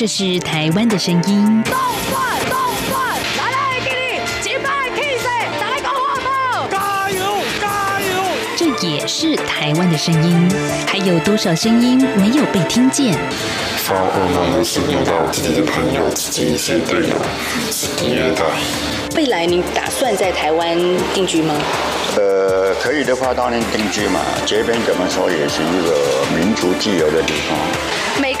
这是台湾的声音。动转动转，来来给你击败 Kiss，再来个火炮！加油加油！这也是台湾的声音。还有多少声音没有被听见？发噩梦的是遇到自己的朋友、自己一些队友是第二代。未来你打算在台湾定居吗？呃，可以的话当然定居嘛。这边怎么说也是一个民族自由的地方。每个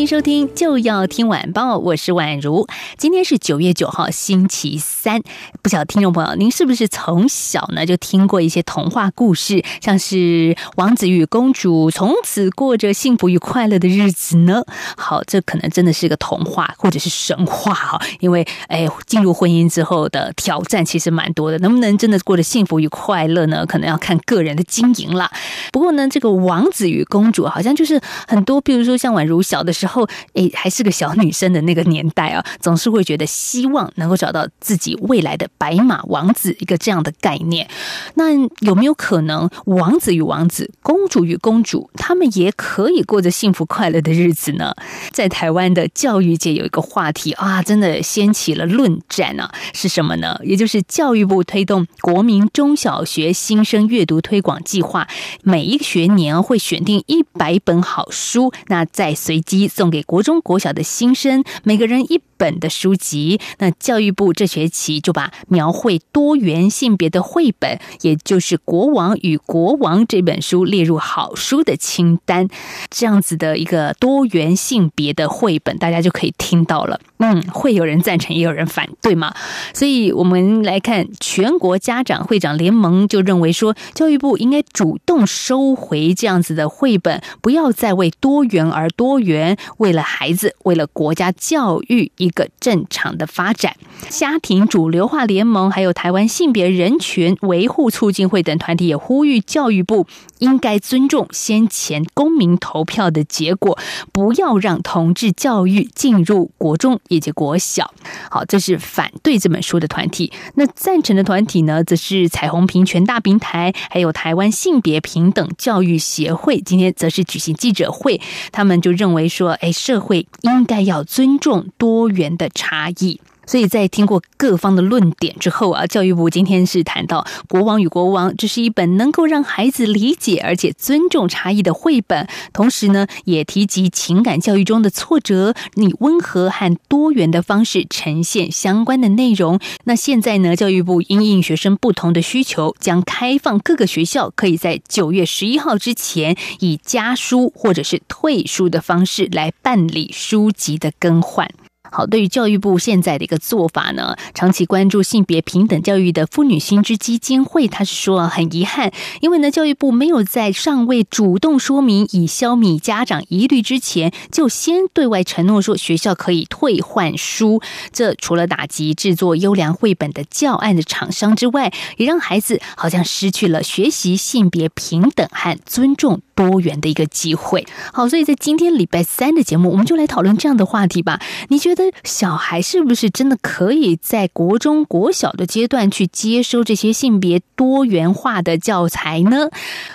迎收听，就要听晚报，我是宛如。今天是九月九号，星期三。不晓得听众朋友，您是不是从小呢就听过一些童话故事，像是王子与公主从此过着幸福与快乐的日子呢？好，这可能真的是个童话或者是神话哈，因为哎，进入婚姻之后的挑战其实蛮多的，能不能真的过着幸福与快乐呢？可能要看个人的经营了。不过呢，这个王子与公主好像就是很多，比如说像宛如小的时候，哎，还是个小女生的那个年代啊，总是会觉得希望能够找到自己未来的白马王子一个这样的概念。那有没有可能王子与王子、公主与公主，他们也可以过着幸福快乐的日子呢？在台湾的教育界有一个话题啊，真的掀起了论战啊，是什么呢？也就是教育部推动国民中小学新生阅读推广计划，每一个学年会选定一百本好书，那再随机送给国中、国小的新生，每个人一本的书籍。那教育部这学期就把描绘多元性别的绘本，也就是《国王与国王》这本书列入好书的清单。这样子的一个多元性别的绘本，大家就可以听到了。嗯，会有人赞成，也有人反对嘛。所以我们来看，全国家长会长联盟就认为说，教育部应该主动收回这样子的绘本，不要再为多元而多元，为了孩子，为了国家教育一个正常的发展。家庭主流化联盟还有台湾性别人权维护促进会等团体也呼吁教育部应该尊重先前公民投票的结果，不要让同志教育进入国中以及国小。好，这是反对这本书的团体。那赞成的团体呢，则是彩虹平权大平台，还有台湾性别平等教育协会。今天则是举行记者会，他们就认为说，哎，社会应该要尊重多元源的差异。所以在听过各方的论点之后啊，教育部今天是谈到《国王与国王》，这是一本能够让孩子理解而且尊重差异的绘本。同时呢，也提及情感教育中的挫折，以温和和多元的方式呈现相关的内容。那现在呢，教育部因应学生不同的需求，将开放各个学校可以在九月十一号之前，以加书或者是退书的方式来办理书籍的更换。好，对于教育部现在的一个做法呢，长期关注性别平等教育的妇女新知基金会，他是说很遗憾，因为呢，教育部没有在尚未主动说明以消弭家长疑虑之前，就先对外承诺说学校可以退换书。这除了打击制作优良绘本的教案的厂商之外，也让孩子好像失去了学习性别平等和尊重多元的一个机会。好，所以在今天礼拜三的节目，我们就来讨论这样的话题吧。你觉得？小孩是不是真的可以在国中、国小的阶段去接收这些性别多元化的教材呢？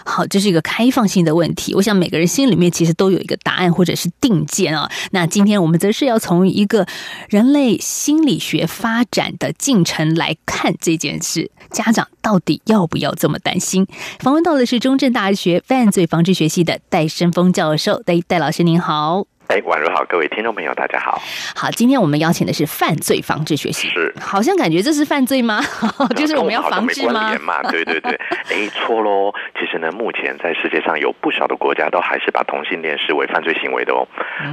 好，这是一个开放性的问题。我想每个人心里面其实都有一个答案或者是定见啊。那今天我们则是要从一个人类心理学发展的进程来看这件事。家长到底要不要这么担心？访问到的是中正大学犯罪防治学系的戴生峰教授，戴戴老师您好。哎，晚上好，各位听众朋友，大家好。好，今天我们邀请的是犯罪防治学习，是，好像感觉这是犯罪吗？就是我们要防治吗？嘛，对对对。哎，错喽。其实呢，目前在世界上有不少的国家都还是把同性恋视为犯罪行为的哦。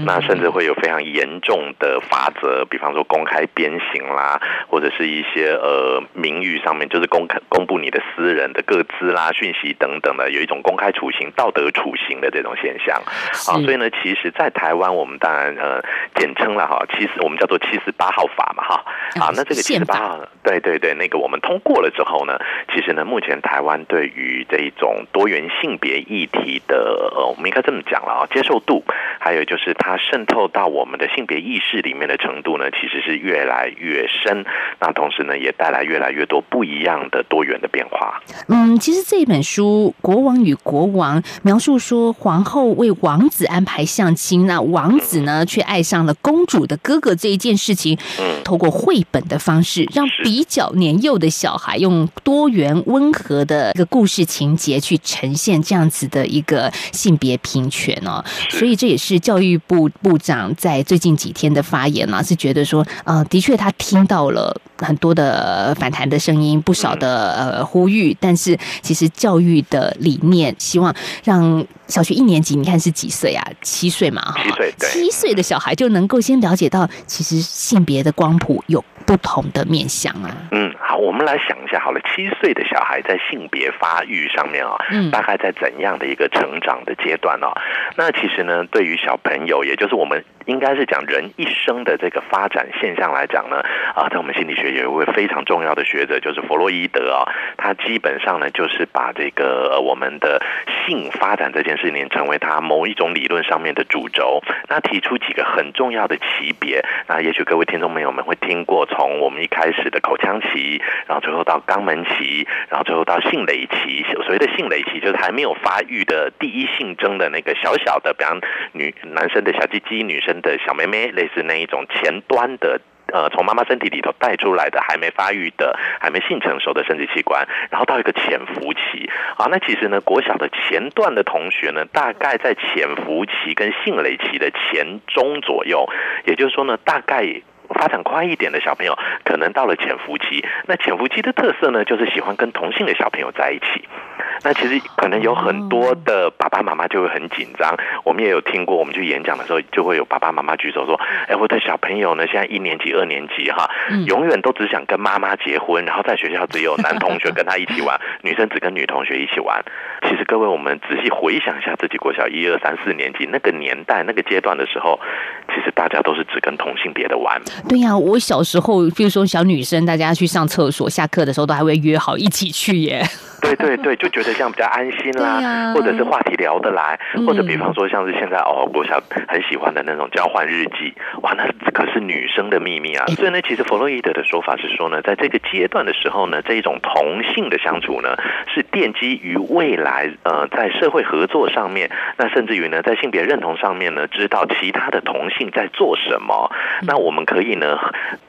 那甚至会有非常严重的法则，比方说公开鞭刑啦，或者是一些呃名誉上面，就是公开公布你的私人的个资啦、讯息等等的，有一种公开处刑、道德处刑的这种现象。啊，所以呢，其实，在台湾。我们当然呃简称了哈，七十我们叫做七十八号法嘛哈啊，那这个七十八号对对对，那个我们通过了之后呢，其实呢，目前台湾对于这一种多元性别议题的，呃，我们应该这么讲了啊，接受度，还有就是它渗透到我们的性别意识里面的程度呢，其实是越来越深。那同时呢，也带来越来越多不一样的多元的变化。嗯，其实这一本书《国王与国王》描述说，皇后为王子安排相亲，那王子呢却爱上了公主的哥哥这一件事情，嗯，透过绘本的方式，让比较年幼的小孩用多元温和的一个故事情节去呈现这样子的一个性别平权哦。所以这也是教育部部长在最近几天的发言呢、是觉得说，呃，的确他听到了很多的反弹的声音，不少的呃呼吁，但是其实教育的理念，希望让小学一年级，你看是几岁啊？七岁嘛，哈七岁对七岁的小孩就能够先了解到，其实性别的光谱有不同的面向啊。嗯，好，我们来想一下好了，七岁的小孩在性别发育上面啊、嗯大概在怎样的一个成长的阶段哦？那其实呢，对于小朋友，也就是我们应该是讲人一生的这个发展现象来讲呢，啊，在我们心理学有一位非常重要的学者，就是弗洛伊德啊、他基本上呢就是把这个呃我们的性发展这件事情成为他某一种理论上面的主轴，那提出几个很重要的级别，那也许各位听众朋友们会听过，从我们一开始的口腔期，然后最后到肛门期，然后最后到性蕾期。所谓的性蕾期，就是还没有发育的第一性征的那个小小的，比方女男生的小鸡鸡，女生的小妹妹，类似那一种前端的。呃，从妈妈身体里头带出来的还没发育的、还没性成熟的生殖器官，然后到一个潜伏期啊。那其实呢，国小的前段的同学呢，大概在潜伏期跟性蕾期的前中左右，也就是说呢，大概。发展快一点的小朋友，可能到了潜伏期。那潜伏期的特色呢，就是喜欢跟同性的小朋友在一起。那其实可能有很多的爸爸妈妈就会很紧张。我们也有听过，我们去演讲的时候，就会有爸爸妈妈举手说：“哎，我的小朋友呢，现在一年级、二年级哈，永远都只想跟妈妈结婚，然后在学校只有男同学跟他一起玩，女生只跟女同学一起玩。”其实各位，我们仔细回想一下自己国小一二三四年级那个年代、那个阶段的时候，其实大家都是只跟同性别的玩。对呀、我小时候，比如说小女生，大家去上厕所，下课的时候都还会约好一起去耶。对对对，就觉得这样比较安心啦，或者是话题聊得来，嗯。或者比方说像是现在哦，我想很喜欢的那种交换日记，哇，那可是女生的秘密啊。所以呢，其实弗洛伊德的说法是说呢，在这个阶段的时候呢，这一种同性的相处呢，是奠基于未来呃在社会合作上面，那甚至于呢在性别认同上面呢，知道其他的同性在做什么，那我们可以呢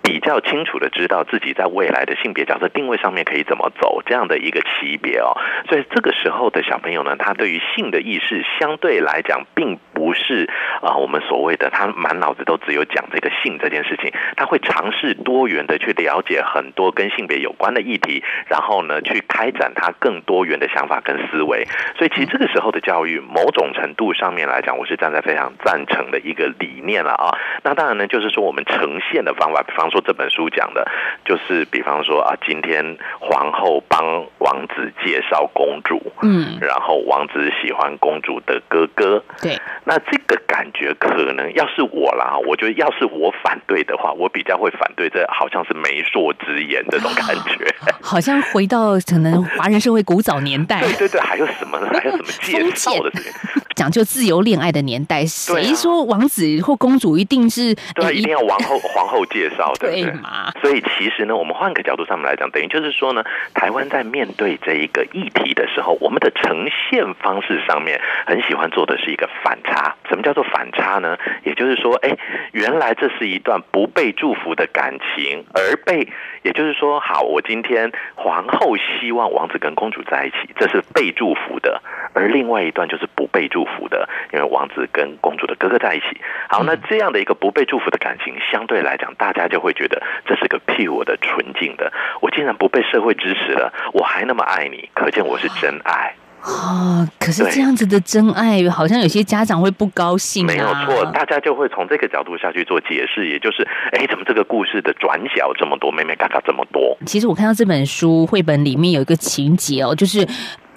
比较清楚的知道自己在未来的性别角色定位上面可以怎么走这样的一个级别哦。所以这个时候的小朋友呢，他对于性的意识相对来讲，并不是啊、我们所谓的他满脑子都只有讲这个性这件事情，他会尝试多元的去了解很多跟性别有关的议题，然后呢去开展他更多元的想法跟思维。所以其实这个时候的教育，某种程度上面来讲，我是站在非常赞成的一个理念了啊。那当然呢，就是说我们呈现的方法，比方说这本书讲的，就是比方说啊，今天皇后帮王子介绍公主，嗯，然后王子喜欢公主的哥哥，对，那这个感觉可能要是我啦，我觉得要是我反对的话，我比较会反对这好像是媒妁之言这种感觉。好像回到可能华人社会古早年代，对对对，还有什么呢？还有什么介绍的这个？讲究自由恋爱的年代，谁说王子或公主一定是对一定要王后皇后介绍，对不对？对嘛？所以其实呢，我们换个角度上面来讲，等于就是说呢，台湾在面对这一个议题的时候，我们的呈现方式上面很喜欢做的是一个反差。什么叫做反差呢？也就是说，哎，原来这是一段不被祝福的感情，而被，也就是说，好，我今天皇后希望王子跟公主在一起，这是被祝福的，而另外一段就是不被祝福的，因为王子跟公主的哥哥在一起。好，那这样的一个不被祝福的感情，相对来讲，大家就会觉得这是个 pure 的、纯净的。我竟然不被社会支持了，我还那么爱你，可见我是真爱。哦，可是这样子的真爱，好像有些家长会不高兴、啊。没有错，大家就会从这个角度下去做解释，也就是，哎，怎么这个故事的转角这么多，妹妹嘎嘎这么多？其实我看到这本书绘本里面有一个情节哦，就是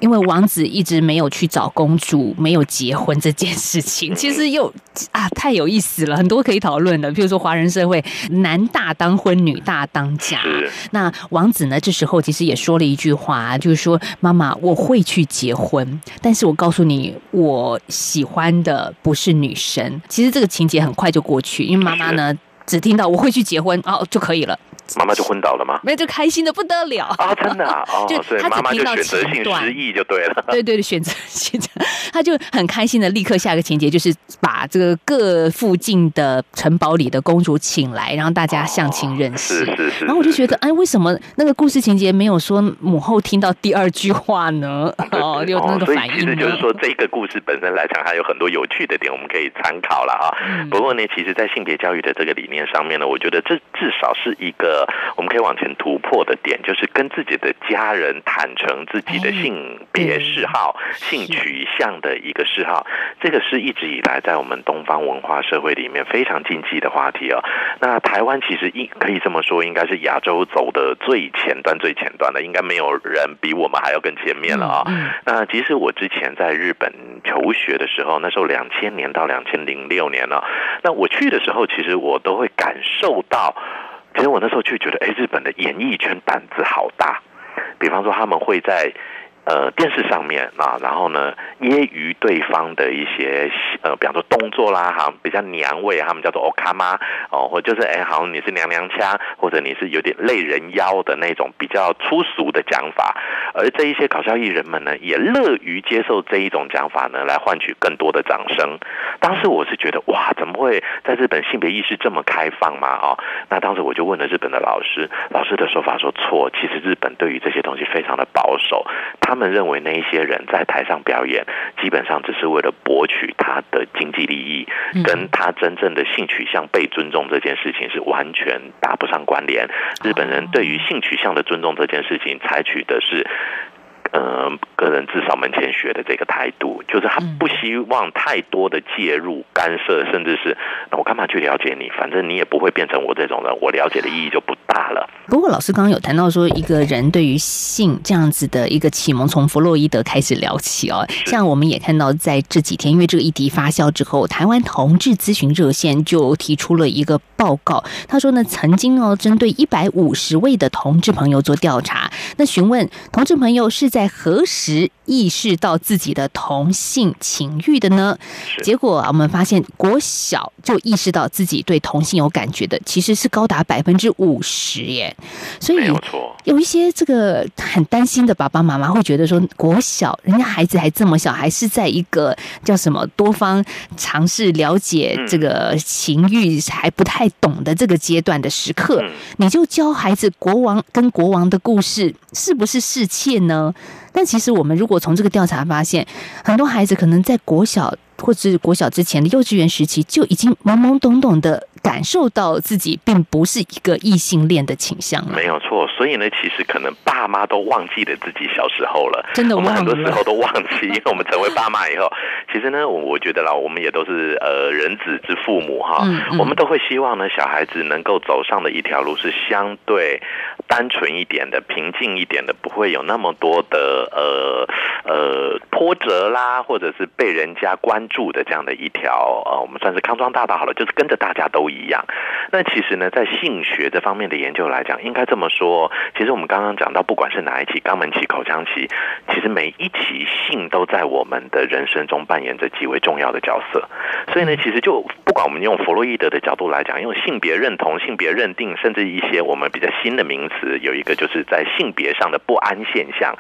因为王子一直没有去找公主，没有结婚这件事情，其实又啊太有意思了，很多可以讨论的。比如说华人社会，男大当婚，女大当嫁。那王子呢，这时候其实也说了一句话，就是说：“妈妈，我会去结婚，但是我告诉你，我喜欢的不是女生。”其实这个情节很快就过去，因为妈妈呢只听到我会去结婚哦就可以了。妈妈就昏倒了吗？没有，就开心的不得了啊！真的啊，就他妈妈听到选择性失忆就对了。对对对，选择性，他就很开心的立刻下一个情节，就是把这个各附近的城堡里的公主请来，然后大家相亲认识。是是是。然后我就觉得，哎，为什么那个故事情节没有说母后听到第二句话呢？哦，有那个反应。其实就是说，这个故事本身来讲，还有很多有趣的点，我们可以参考了啊。不过呢，其实，在性别教育的这个理念上面呢，我觉得这至少是一个我们可以往前突破的点，就是跟自己的家人坦诚自己的性别嗜好、性取向的一个嗜好。这个是一直以来在我们东方文化社会里面非常禁忌的话题哦。那台湾其实应可以这么说，应该是亚洲走的最前端、最前端的，应该没有人比我们还要更前面了啊。那其实我之前在日本求学的时候，那时候两千年到两千零六年了。那我去的时候，其实我都会感受到。其实我那时候就觉得，哎，日本的演艺圈胆子好大。比方说，他们会在。呃，电视上面啊，然后呢，揶揄对方的一些呃，比方说动作啦，哈，比较娘味，他们叫做 o k a m a 哦，或就是哎，好像你是娘娘腔，或者你是有点累人妖的那种比较粗俗的讲法，而这一些搞笑艺人们呢，也乐于接受这一种讲法呢，来换取更多的掌声。当时我是觉得，哇，怎么会在日本性别意识这么开放嘛？哦，那当时我就问了日本的老师，老师的说法说错，其实日本对于这些东西非常的保守，他。他们认为那一些人在台上表演，基本上只是为了博取他的经济利益，跟他真正的性取向被尊重这件事情是完全搭不上关联。日本人对于性取向的尊重这件事情，采取的是。呃，个人至少门前学的这个态度，就是他不希望太多的介入干涉，甚至是那我干嘛去了解你？反正你也不会变成我这种人，我了解的意义就不大了。不过老师刚刚有谈到说，一个人对于性这样子的一个启蒙，从弗洛伊德开始聊起哦。像我们也看到，在这几天，因为这个议题发酵之后，台湾同志咨询热线就提出了一个报告，他说呢，曾经哦，针对一百五十位的同志朋友做调查，那询问同志朋友是。在何时意识到自己的同性情欲的呢？结果啊我们发现，国小就意识到自己对同性有感觉的，其实是高达百分之五十耶。所以有一些这个很担心的爸爸妈妈会觉得说，国小人家孩子还这么小，还是在一个叫什么多方尝试了解这个情欲还不太懂的这个阶段的时刻，你就教孩子国王跟国王的故事，是不是侍妾呢？但其实，我们如果从这个调查发现，很多孩子可能在国小。或者是国小之前的幼稚园时期，就已经懵懵懂懂的感受到自己并不是一个异性恋的倾向了。没有错，所以呢，其实可能爸妈都忘记了自己小时候了。真的，我们很多时候都忘记，因为我们成为爸妈以后，其实呢，我我觉得啦，我们也都是呃人子之父母哈，我们都会希望呢，小孩子能够走上的一条路是相对单纯一点的、平静一点的，不会有那么多的呃呃波折啦，或者是被人家关。注的这样的一条呃，我们算是康庄大道好了，就是跟着大家都一样。那其实呢，在性学这方面的研究来讲，应该这么说，其实我们刚刚讲到，不管是哪一期肛门期、口腔期，其实每一期性都在我们的人生中扮演着极为重要的角色。所以呢，其实就不管我们用弗洛伊德的角度来讲，用性别认同、性别认定，甚至一些我们比较新的名词，有一个就是在性别上的不安现象。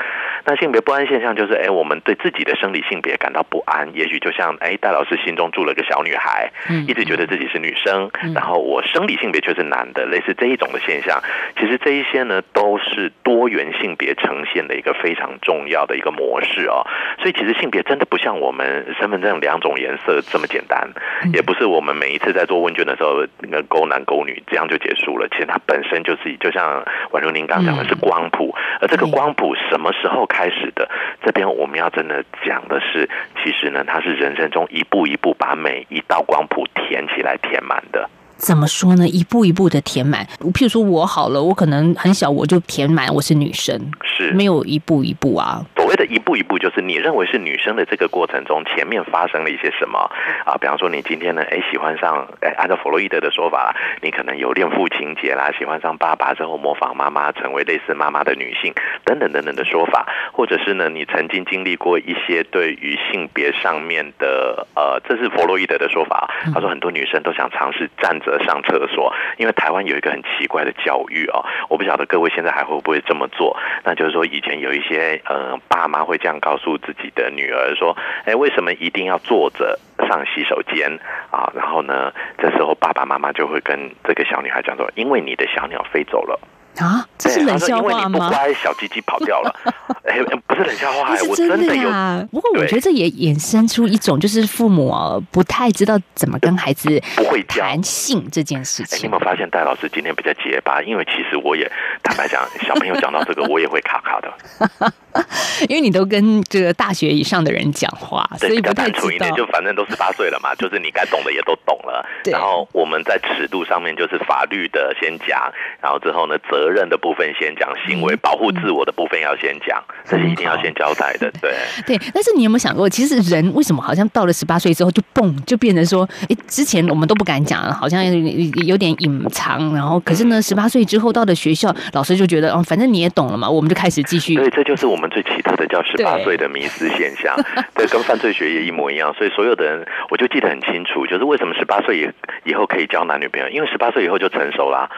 那性别不安现象就是，哎，我们对自己的生理性别感到不安，也许就像。哎，戴老师心中住了个小女孩，一直觉得自己是女生，然后我生理性别却是男的，类似这一种的现象。其实这一些呢，都是多元性别呈现的一个非常重要的一个模式哦。所以其实性别真的不像我们身份证两种颜色这么简单，也不是我们每一次在做问卷的时候那个勾男勾女这样就结束了。其实它本身就是就像宛如您刚讲的是光谱，而这个光谱什么时候开始的？这边我们要真的讲的是，其实呢，它是人生。中一步一步把每一道光谱填起来、填满的。怎么说呢？一步一步的填满。譬如说我好了，我可能很小我就填满我是女生，是没有一步一步啊。所谓的一步一步就是你认为是女生的这个过程中，前面发生了一些什么啊？比方说你今天呢，哎喜欢上，哎按照弗洛伊德的说法，你可能有恋父情节啦，喜欢上爸爸之后模仿妈妈，成为类似妈妈的女性等等等等的说法，或者是呢，你曾经经历过一些对于性别上面的呃，这是弗洛伊德的说法，他说很多女生都想尝试站着上厕所，因为台湾有一个很奇怪的教育哦，我不晓得各位现在还会不会这么做，那就是说以前有一些呃爸妈会这样告诉自己的女儿说，哎，为什么一定要坐着上洗手间啊？然后呢，这时候爸爸妈妈就会跟这个小女孩讲说，因为你的小鸟飞走了。啊，这是对冷笑他说因为你不话吗？乖，小鸡鸡跑掉了。哎，不是冷笑话，哎是我真真的有。呀。不过我对觉得这也衍生出一种，就是父母哦不太知道怎么跟孩子不会教谈性这件事哎，你有情没。有发现戴老师今天比较结巴？因为其实我也坦白讲，小朋友讲到这个，我也会卡卡的。因为你都跟这个大学以上的人讲话，所对，比较以不太知道单纯一点，。就反正都十八岁了嘛，就是你该懂的也都懂了。对然后我们在尺度上面就是法律的先讲，然后之后呢责任的部分先讲，行为嗯保护自我的部分要先讲，这是一定要先交代的。对，对，但是你有没有想过，其实人为什么好像到了十八岁之后就蹦，就变成说，哎，之前我们都不敢讲，好像有有点隐藏，然后可是呢，十八岁之后到了学校，老师就觉得，哦，反正你也懂了嘛，我们就开始继续。对，这就是我们最奇特的叫十八岁的迷失现象，对，跟犯罪学也一模一样。所以所有的人，我就记得很清楚，就是为什么十八岁以以后可以交男女朋友，因为十八岁以后就成熟啦。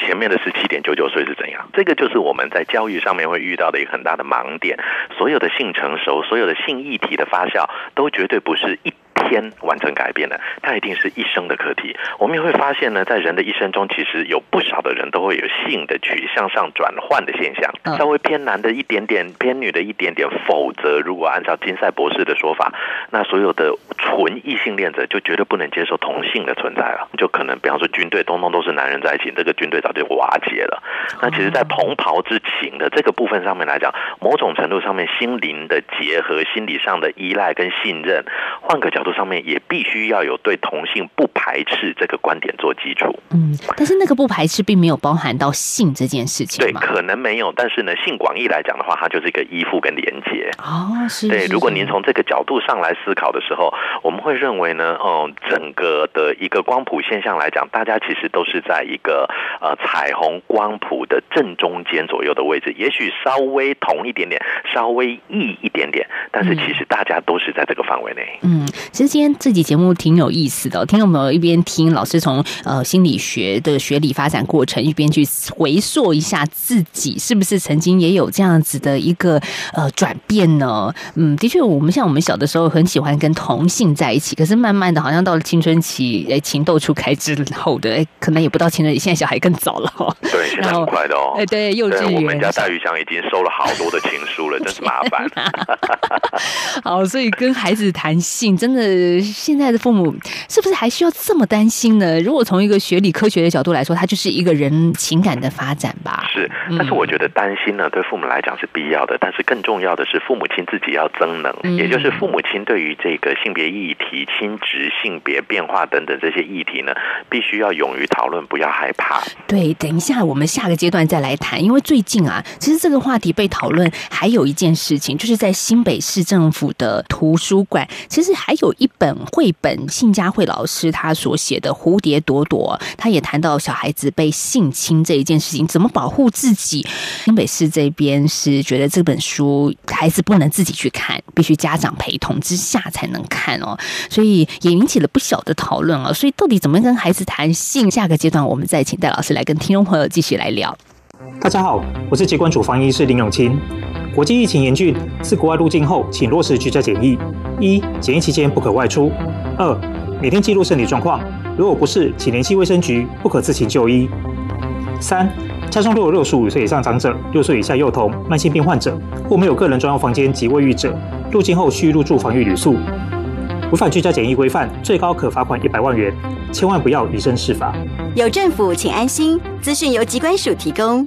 前面的十七点九九岁是怎样？这个就是我们在教育上面会遇到的一个很大的盲点。所有的性成熟，所有的性议题的发酵，都绝对不是一。天完成改变的，它一定是一生的课题。我们也会发现呢，在人的一生中，其实有不少的人都会有性的取向上转换的现象，嗯稍微偏男的一点点，偏女的一点点。否则，如果按照金赛博士的说法，那所有的纯异性恋者就绝对不能接受同性的存在了。就可能，比方说军队，通通都是男人在一起，这个军队早就瓦解了。那其实，在同袍之情的这个部分上面来讲，某种程度上面，心灵的结合、心理上的依赖跟信任，换个角度上面，也必须要有对同性不排斥这个观点做基础。嗯，但是那个不排斥并没有包含到性这件事情对，可能没有，但是呢，性广义来讲的话，它就是一个依附跟连接。哦，是。对，是如果您从这个角度上来思考的时候，我们会认为呢，哦、整个的一个光谱现象来讲，大家其实都是在一个呃彩虹光谱的正中间左右的位置，也许稍微同一点点，稍微异一点点，但是其实大家都是在这个范围内。嗯，其实今天这集节目挺有意思的哦、听众朋友一边听老师从呃心理学的学理发展过程，一边去回溯一下自己是不是曾经也有这样子的一个呃转变呢？嗯，的确，我们像我们小的时候很喜欢跟同性在一起，可是慢慢的好像到了青春期，哎，情窦初开之后的，哎，可能也不到青春期，现在小孩更早了哦。对，现在 很快的哦。哎，对，幼稚园，我们家戴玉祥已经收了好多的情书了，真是麻烦。好，所以跟孩子谈性，真的现在的父母是不是还需要这么担心呢？如果从一个学理科学的角度来说，它就是一个人情感的发展吧。是，但是我觉得担心呢，对父母来讲是必要的，但是更重要的是父母亲自己要增能，嗯也就是父母亲对于这个性别议题、亲职、性别变化等等这些议题呢，必须要勇于讨论，不要害怕。对，等一下我们下个阶段再来谈，因为最近啊，其实这个话题被讨论，还有一件事情，就是在新北市政府的图书馆，其实还有一本绘本，信佳慧老师他所写的《蝴蝶朵朵》，他也谈到小孩子被性侵这一件事情，怎么保护自己。新北市这边是觉得这本书孩子不能自己去看，必须家长陪同之下才能看哦，所以也引起了不小的讨论哦。所以到底怎么跟孩子谈性？下个阶段我们再请戴老师来跟听众朋友继续来聊。大家好，我是疾管主防医师林永清。国际疫情严峻，自国外入境后，请落实居家检疫：一、检疫期间不可外出；二、每天记录身体状况，如果不是，请联系卫生局，不可自行就医；三、家中若有六十五岁以上长者、六岁以下幼童、慢性病患者或没有个人专用房间及卫浴者，入境后需入住防疫旅宿。违反居家检疫规范，最高可罚款一百万元，千万不要以身试法。有政府，请安心。资讯由机关署提供。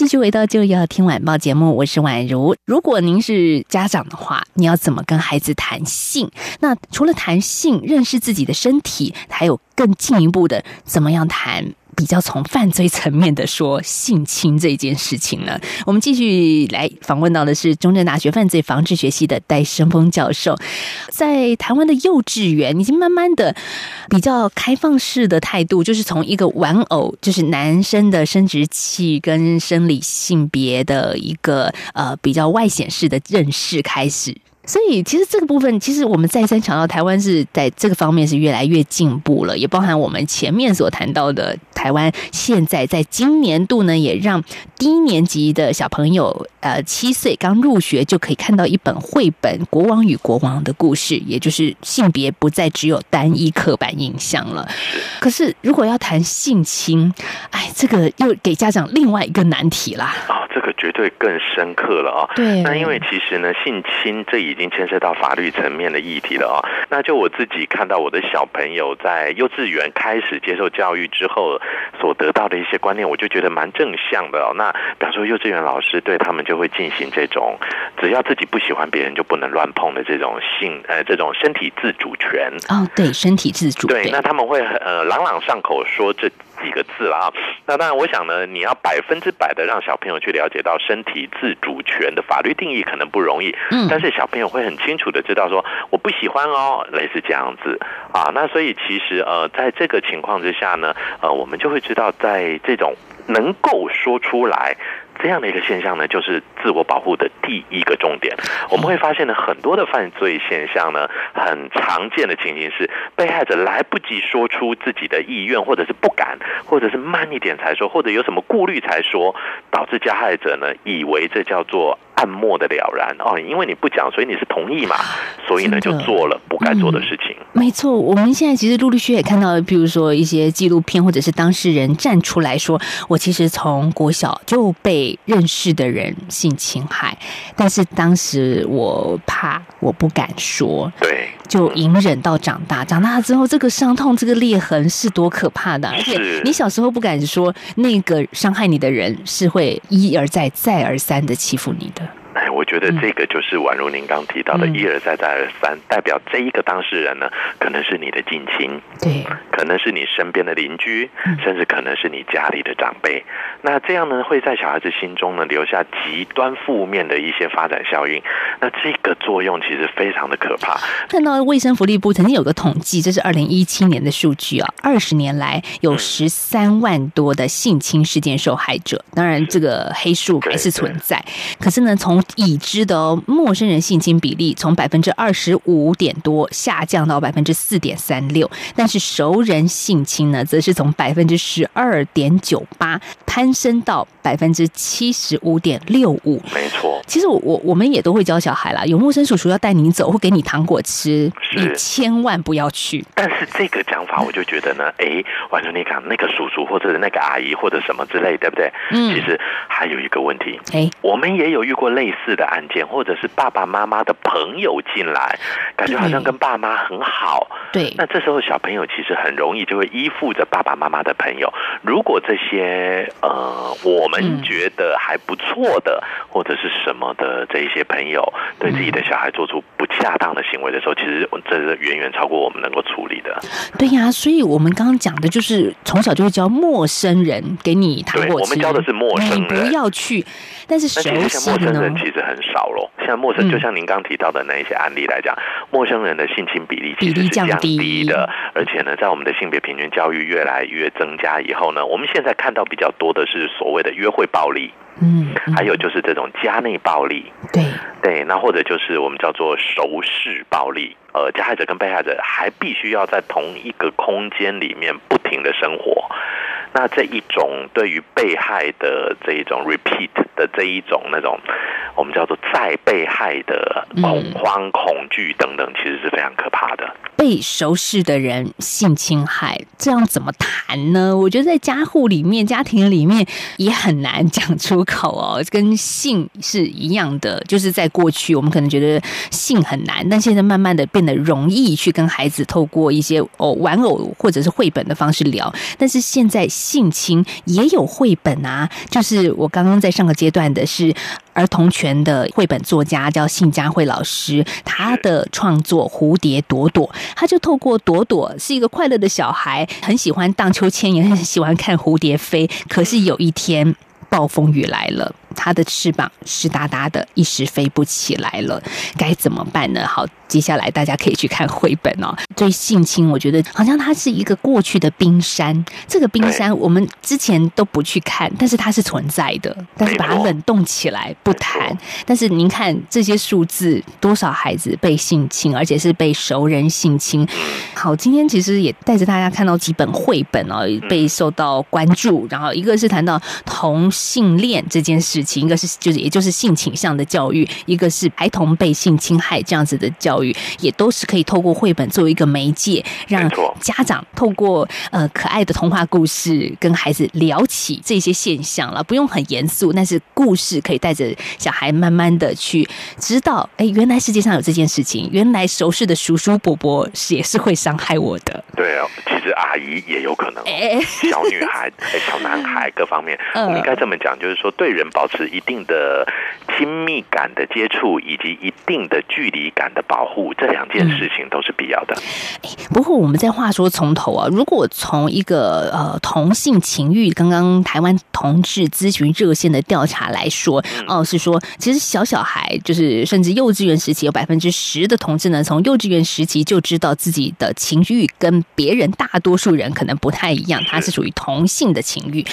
继续回到就要听晚报节目，我是宛如。如果您是家长的话，你要怎么跟孩子谈性？那除了谈性，认识自己的身体，还有更进一步的，怎么样谈？比较从犯罪层面的说性侵这件事情呢？我们继续来访问到的是中正大学犯罪防治学系的戴生峰教授，在台湾的幼稚园已经慢慢的比较开放式的态度，就是从一个玩偶，就是男生的生殖器跟生理性别的一个呃比较外显式的认识开始。所以，其实这个部分，其实我们再三强调，台湾是在这个方面是越来越进步了，也包含我们前面所谈到的，台湾现在在今年度呢，也让低年级的小朋友，呃，七岁刚入学就可以看到一本绘本《国王与国王的故事》，也就是性别不再只有单一刻板印象了。可是，如果要谈性侵，哎，这个又给家长另外一个难题啦。哦，这个绝对更深刻了啊。对，那因为其实呢，性侵这已经牵涉到法律层面的议题了啊。那就我自己看到我的小朋友在幼稚园开始接受教育之后所得到的一些观念，我就觉得蛮正向的哦。那比方说，幼稚园老师对他们就会进行这种，只要自己不喜欢别人就不能乱碰的这种性呃这种身体自主权。哦，对，身体自主。对，那他们会呃朗朗上口说这几个字了啊。那当然，我想呢，你要百分之百的让小朋友去了解到身体自主权的法律定义可能不容易。嗯，但是小朋友会很清楚的知道说我不喜欢哦，类似这样子啊。那所以其实呃，在这个情况之下呢，呃，我们就会知道，在这种能够说出来。这样的一个现象呢，就是自我保护的第一个重点。我们会发现呢，很多的犯罪现象呢，很常见的情形是，被害者来不及说出自己的意愿，或者是不敢，或者是慢一点才说，或者有什么顾虑才说，导致加害者呢，以为这叫做暗默的了然哦，因为你不讲，所以你是同意嘛，所以呢，就做了不该做的事情。没错，我们现在其实陆陆续续也看到，比如说一些纪录片，或者是当事人站出来说，我其实从国小就被认识的人性侵害，但是当时我怕，我不敢说，对，就隐忍到长大。长大之后，这个伤痛、这个裂痕是多可怕的！而且你小时候不敢说，那个伤害你的人是会一而再、再而三的欺负你的。哎，我觉得这个就是宛如您刚提到的，一而再再而三，代表这一个当事人呢，可能是你的近亲，对，可能是你身边的邻居，甚至可能是你家里的长辈。那这样呢，会在小孩子心中呢留下极端负面的一些发展效应。那这个作用其实非常的可怕。看到卫生福利部曾经有个统计，这是二零一七年的数据啊，二十年来有十三万多的性侵事件受害者。当然，这个黑数还是存在，可是呢，从已知的哦，陌生人性侵比例从百分之二十五点多下降到百分之四点三六，但是熟人性侵呢，则是从百分之十二点九八攀升到百分之七十五点六五。没错，其实我我我们也都会教小孩啦，有陌生叔叔要带你走或给你糖果吃，你千万不要去。但是这个讲法，我就觉得呢，哎，完了，你讲那个叔叔或者那个阿姨或者什么之类，对不对？嗯，其实还有一个问题，哎，我们也有遇过类似的案件，或者是爸爸妈妈的朋友进来，感觉好像跟爸妈很好。对，那这时候小朋友其实很容易就会依附着爸爸妈妈的朋友。如果这些呃我们觉得还不错的，或者是什么的这一些朋友，对自己的小孩做出不恰当的行为的时候，其实这是远远超过我们能够处理的。对呀，所以我们刚刚讲的就是从小就会教陌生人给你糖果吃，我们教的是陌生人，不要去。但是熟悉陌生人其实很少咯。像陌生，就像您刚提到的那一些案例来讲，陌生人的性侵比例其实是降低的。而且呢，在我们的性别平均教育越来越增加以后呢，我们现在看到比较多的是所谓的约会暴力，嗯，还有就是这种家内暴力，对。对，那或者就是我们叫做熟视暴力，呃，加害者跟被害者还必须要在同一个空间里面不停的生活。那这一种对于被害的这一种 repeat 的这一种那种，我们叫做再被害的恐慌、恐惧等等，其实是非常可怕的。被熟识的人性侵害，这样怎么谈呢？我觉得在家户里面、家庭里面也很难讲出口哦。跟性是一样的，就是在过去我们可能觉得性很难，但现在慢慢的变得容易去跟孩子透过一些哦玩偶或者是绘本的方式聊。但是现在性侵也有绘本啊，就是我刚刚在上个阶段的是。儿童权的绘本作家叫信佳慧老师，他的创作《蝴蝶朵朵》，他就透过朵朵是一个快乐的小孩，很喜欢荡秋千，也很喜欢看蝴蝶飞。可是有一天，暴风雨来了。它的翅膀湿哒哒的，一时飞不起来了，该怎么办呢？好，接下来大家可以去看绘本哦。对性侵，我觉得好像它是一个过去的冰山，这个冰山我们之前都不去看，但是它是存在的，但是把它冷冻起来不谈。但是您看这些数字，多少孩子被性侵，而且是被熟人性侵。好，今天其实也带着大家看到几本绘本哦，被受到关注。然后一个是谈到同性恋这件事。情一个是就是也就是性倾向的教育，一个是孩童被性侵害这样子的教育，也都是可以透过绘本作为一个媒介，让家长透过呃可爱的童话故事跟孩子聊起这些现象了，不用很严肃，但是故事可以带着小孩慢慢的去知道，哎，原来世界上有这件事情，原来熟识的叔叔伯伯是也是会伤害我的。对啊，其实阿姨也有可能，哎小女孩、小男孩各方面，我们应该这么讲，就是说对人保。持一定的亲密感的接触，以及一定的距离感的保护，这两件事情都是必要的。不过我们在话说从头啊，如果从一个呃同性情欲，刚刚台湾同志咨询热线的调查来说，哦，是说其实小小孩就是甚至幼稚园时期有百分之十的同志呢，从幼稚园时期就知道自己的情欲跟别人大多数人可能不太一样，他是属于同性的情欲。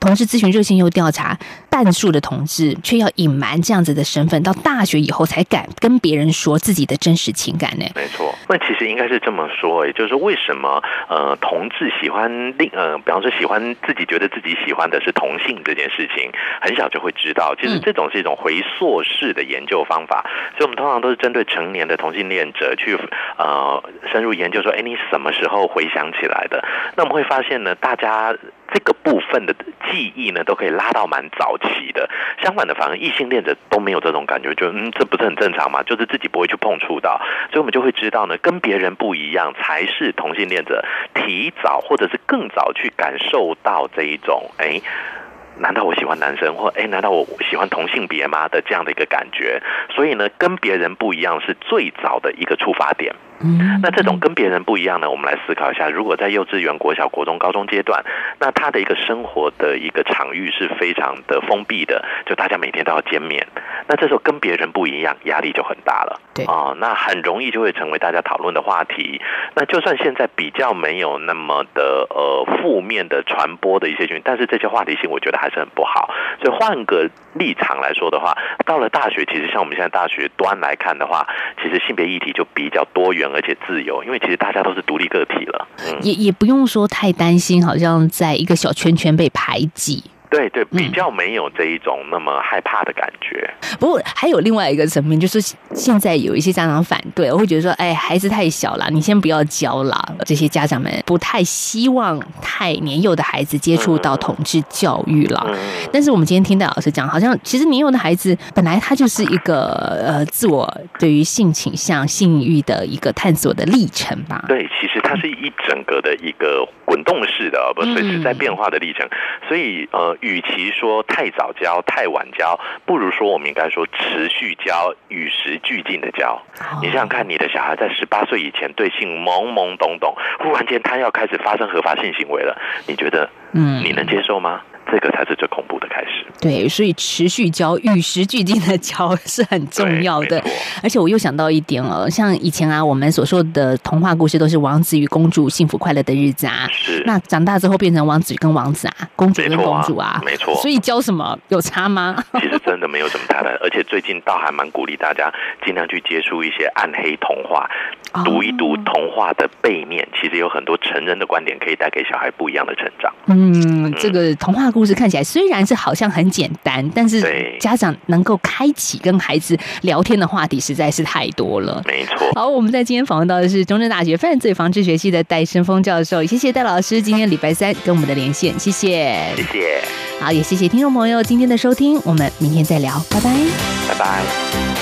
同志咨询热线又调查半数的。同志却要隐瞒这样子的身份，到大学以后才敢跟别人说自己的真实情感呢？没错，那其实应该是这么说，也就是为什么呃，同志喜欢另呃，比方说喜欢自己觉得自己喜欢的是同性这件事情，很小就会知道，其实这种是一种回溯式的研究方法，所以我们通常都是针对成年的同性恋者去呃深入研究说，哎，你什么时候回想起来的？那我们会发现呢，大家。这个部分的记忆呢，都可以拉到蛮早期的。相反的，反而异性恋者都没有这种感觉，就嗯，这不是很正常吗？就是自己不会去碰触到，所以我们就会知道呢，跟别人不一样，才是同性恋者提早或者是更早去感受到这一种，哎，难道我喜欢男生，或哎，难道我喜欢同性别吗？的这样的一个感觉。所以呢，跟别人不一样是最早的一个出发点。那这种跟别人不一样呢？我们来思考一下，如果在幼稚园、国小、国中、高中阶段，那他的一个生活的一个场域是非常的封闭的，就大家每天都要见面，那这时候跟别人不一样，压力就很大了。对啊，那很容易就会成为大家讨论的话题。那就算现在比较没有那么的呃负面的传播的一些讯息，但是这些话题性我觉得还是很不好。所以换个立场来说的话，到了大学，其实像我们现在大学端来看的话，其实性别议题就比较多元。而且自由，因为其实大家都是独立个体了，也也不用说太担心，好像在一个小圈圈被排挤。对对，比较没有这一种那么害怕的感觉。不过还有另外一个层面，就是现在有一些家长反对，我会觉得说，哎，孩子太小了，你先不要教了。这些家长们不太希望太年幼的孩子接触到统治教育了。但是我们今天听到老师讲，好像其实年幼的孩子本来他就是一个呃自我对于性倾向、性欲的一个探索的历程吧。对，其实它是一整个的一个滚动式的，不随时在变化的历程。所以呃。与其说太早教、太晚教，不如说我们应该说持续教、与时俱进的教。你想想看，你的小孩在十八岁以前对性懵懵懂懂，忽然间他要开始发生合法性行为了，你觉得，嗯，你能接受吗？这个才是最恐怖的开始。对，所以持续教、与时俱进的教是很重要的。而且我又想到一点哦，像以前啊，我们所说的童话故事都是王子与公主幸福快乐的日子啊。是。那长大之后变成王子跟王子啊，公主跟公主啊，没错。所以教什么有差吗？其实真的没有什么差的。而且最近倒还蛮鼓励大家尽量去接触一些暗黑童话，读一读童话的背面，其实有很多成人的观点可以带给小孩不一样的成长。嗯，这个童话。故事看起来虽然是好像很简单，但是家长能够开启跟孩子聊天的话题实在是太多了。没错。好，我们在今天访问到的是中正大学犯罪防治学系的戴生峰教授，谢谢戴老师今天礼拜三跟我们的连线，谢谢。谢谢，好，也谢谢听众朋友今天的收听，我们明天再聊，拜拜。拜拜。